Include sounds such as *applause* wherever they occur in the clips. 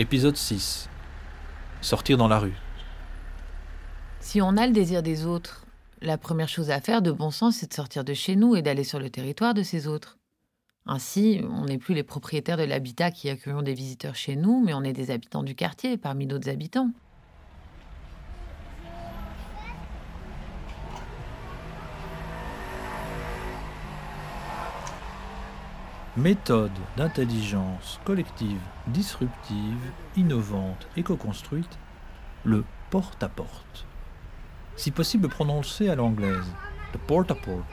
Épisode 6. Sortir dans la rue. Si on a le désir des autres, la première chose à faire de bon sens, c'est de sortir de chez nous et d'aller sur le territoire de ces autres. Ainsi, on n'est plus les propriétaires de l'habitat qui accueillons des visiteurs chez nous, mais on est des habitants du quartier parmi d'autres habitants. Méthode d'intelligence collective, disruptive, innovante, éco-construite, le porte-à-porte. Si possible prononcé à l'anglaise, le porte-à-porte.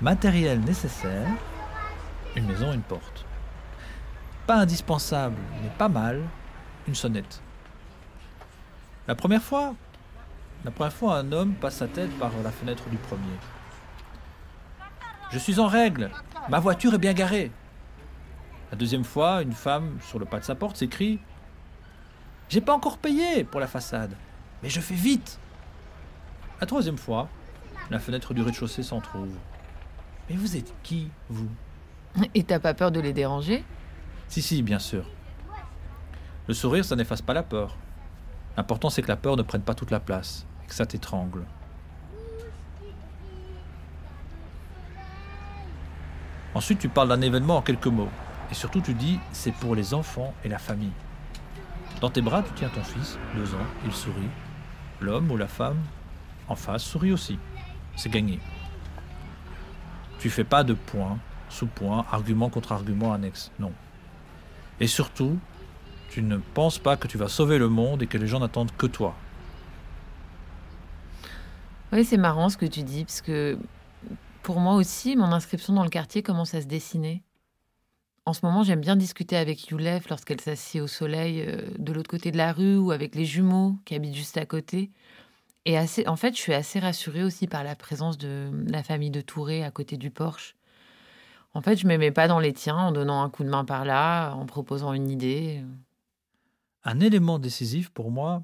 Matériel nécessaire, une maison, une porte. Pas indispensable, mais pas mal, une sonnette. La première fois, la première fois, un homme passe sa tête par la fenêtre du premier. Je suis en règle, Ma voiture est bien garée. La deuxième fois, une femme, sur le pas de sa porte, s'écrie J'ai pas encore payé pour la façade, mais je fais vite. La troisième fois, la fenêtre du rez-de-chaussée s'en trouve. Mais vous êtes qui, vous? *laughs* Et t'as pas peur de les déranger? Si, si, bien sûr. Le sourire, ça n'efface pas la peur. L'important, c'est que la peur ne prenne pas toute la place, et que ça t'étrangle. Ensuite, tu parles d'un événement en quelques mots. Et surtout, tu dis c'est pour les enfants et la famille. Dans tes bras, tu tiens ton fils, deux ans, il sourit. L'homme ou la femme en face sourit aussi. C'est gagné. Tu fais pas de point, sous-point, argument contre argument annexe. Non. Et surtout, tu ne penses pas que tu vas sauver le monde et que les gens n'attendent que toi. Oui, c'est marrant ce que tu dis, parce que pour moi aussi, mon inscription dans le quartier commence à se dessiner. En ce moment, j'aime bien discuter avec Youlef lorsqu'elle s'assied au soleil euh, de l'autre côté de la rue ou avec les jumeaux qui habitent juste à côté. Et assez, en fait, je suis assez rassurée aussi par la présence de la famille de Touré à côté du Porsche. En fait, je mets pas dans les tiens en donnant un coup de main par là, en proposant une idée. Un élément décisif pour moi,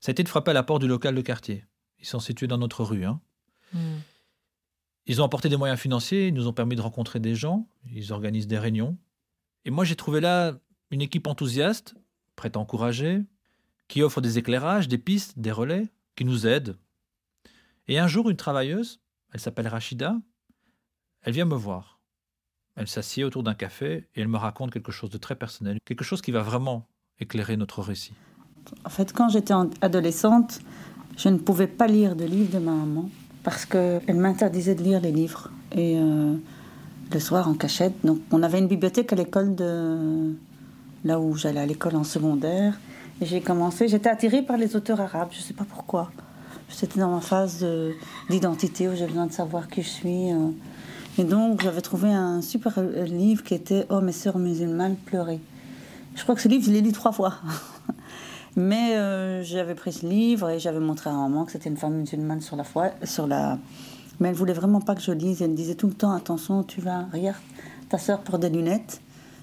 ça a été de frapper à la porte du local de quartier. Ils sont situés dans notre rue. Hein. Ils ont apporté des moyens financiers, ils nous ont permis de rencontrer des gens, ils organisent des réunions. Et moi, j'ai trouvé là une équipe enthousiaste, prête à encourager, qui offre des éclairages, des pistes, des relais, qui nous aide. Et un jour, une travailleuse, elle s'appelle Rachida, elle vient me voir. Elle s'assied autour d'un café et elle me raconte quelque chose de très personnel, quelque chose qui va vraiment éclairer notre récit. En fait, quand j'étais adolescente, je ne pouvais pas lire de livres de ma maman parce qu'elle m'interdisait de lire les livres. Et euh, le soir en cachette. Donc on avait une bibliothèque à l'école de là où j'allais à l'école en secondaire. Et j'ai commencé, j'étais attirée par les auteurs arabes, je ne sais pas pourquoi. J'étais dans ma phase d'identité où j'ai besoin de savoir qui je suis. Euh. Et donc j'avais trouvé un super livre qui était Hommes et sœurs musulmanes pleurer. Je crois que ce livre, je l'ai lu trois fois. *laughs* Mais euh, j'avais pris ce livre et j'avais montré à maman que c'était une femme musulmane sur la foi, sur la. Mais elle voulait vraiment pas que je lise. Elle me disait tout le temps attention, tu vas, regarde, ta sœur porte des lunettes.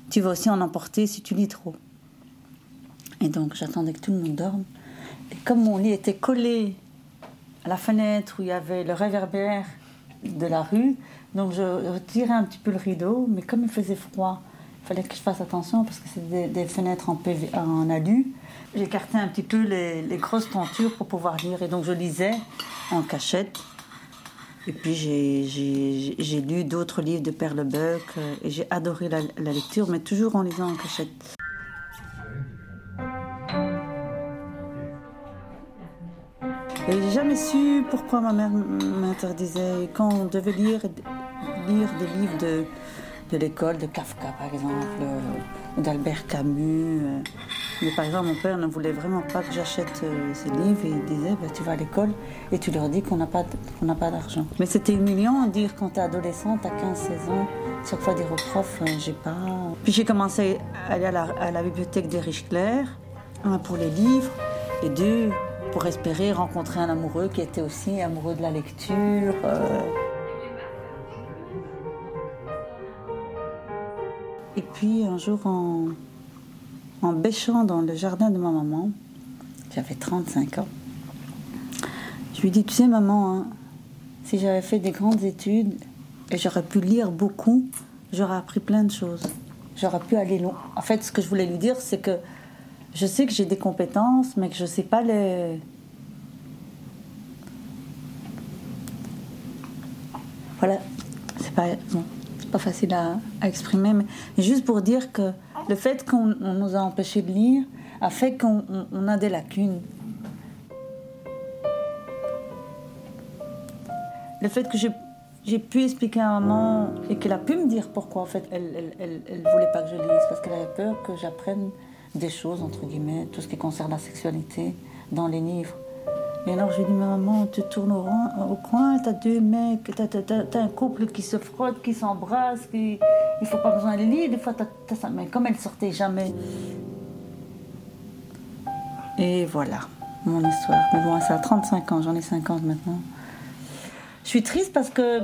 Tu vas aussi en emporter si tu lis trop. Et donc j'attendais que tout le monde dorme. Et comme mon lit était collé à la fenêtre où il y avait le réverbère de la rue, donc je retirais un petit peu le rideau. Mais comme il faisait froid, fallait que je fasse attention parce que c'était des, fenêtres en, PV, en alu. J'écartais un petit peu les, grosses tentures pour pouvoir lire. Et donc je lisais en cachette. Et puis j'ai lu d'autres livres de Perlebuck euh, et j'ai adoré la, lecture, mais toujours en lisant en cachette. Et j'ai jamais su pourquoi ma mère m'interdisait. Quand on devait lire, lire des livres de, de l'école, de Kafka par exemple, euh, d'Albert Camus. Euh, mais par exemple, mon père ne voulait vraiment pas que j'achète euh, ces livres et il disait bah, Tu vas à l'école et tu leur dis qu'on n'a pas, pas d'argent. Mais c'était humiliant de dire quand tu es adolescente, à 15-16 ans, chaque fois dire au prof euh, J'ai pas. Puis j'ai commencé à aller à la, bibliothèque des Riches un pour les livres et deux pour espérer rencontrer un amoureux qui était aussi amoureux de la lecture. Euh. Et puis un jour en en bêchant dans le jardin de ma maman. J'avais 35 ans. Je lui dis, tu sais maman, hein, si j'avais fait des grandes études et j'aurais pu lire beaucoup, j'aurais appris plein de choses. J'aurais pu aller loin. En fait, ce que je voulais lui dire, c'est que je sais que j'ai des compétences, mais que je ne sais pas les. Voilà, c'est pas, pas facile à, exprimer, mais juste pour dire que le fait qu'on nous a empêchés de lire a fait qu'on a des lacunes. Le fait que j'ai pu expliquer à maman et qu'elle a pu me dire pourquoi en fait elle, elle, elle, voulait pas que je lise parce qu'elle avait peur que j'apprenne des choses entre guillemets, tout ce qui concerne la sexualité dans les livres. Et alors je lui dis maman, tu tournes au, au coin, t'as deux mecs, t'as, as, un couple qui se frotte, qui s'embrasse, qui, il faut pas besoin de lire, des fois t'as, ça. Mais comme elle sortait jamais. Et voilà, mon histoire. Mais bon, ça a 35 ans, j'en ai 50 maintenant. Je suis triste parce que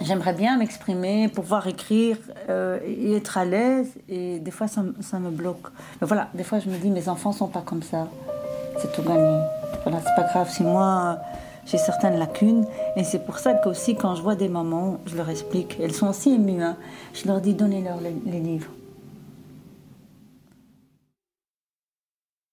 j'aimerais bien m'exprimer, pouvoir écrire euh, et être à l'aise. Et des fois, ça, ça, me bloque. Mais voilà, des fois, je me dis, mes enfants sont pas comme ça c'est tout gagné. Voilà, c'est pas grave si moi j'ai certaines lacunes. Et c'est pour ça qu'aussi, quand je vois des mamans, je leur explique. Elles sont aussi émues. Hein. Je leur dis, donnez-leur les, livres.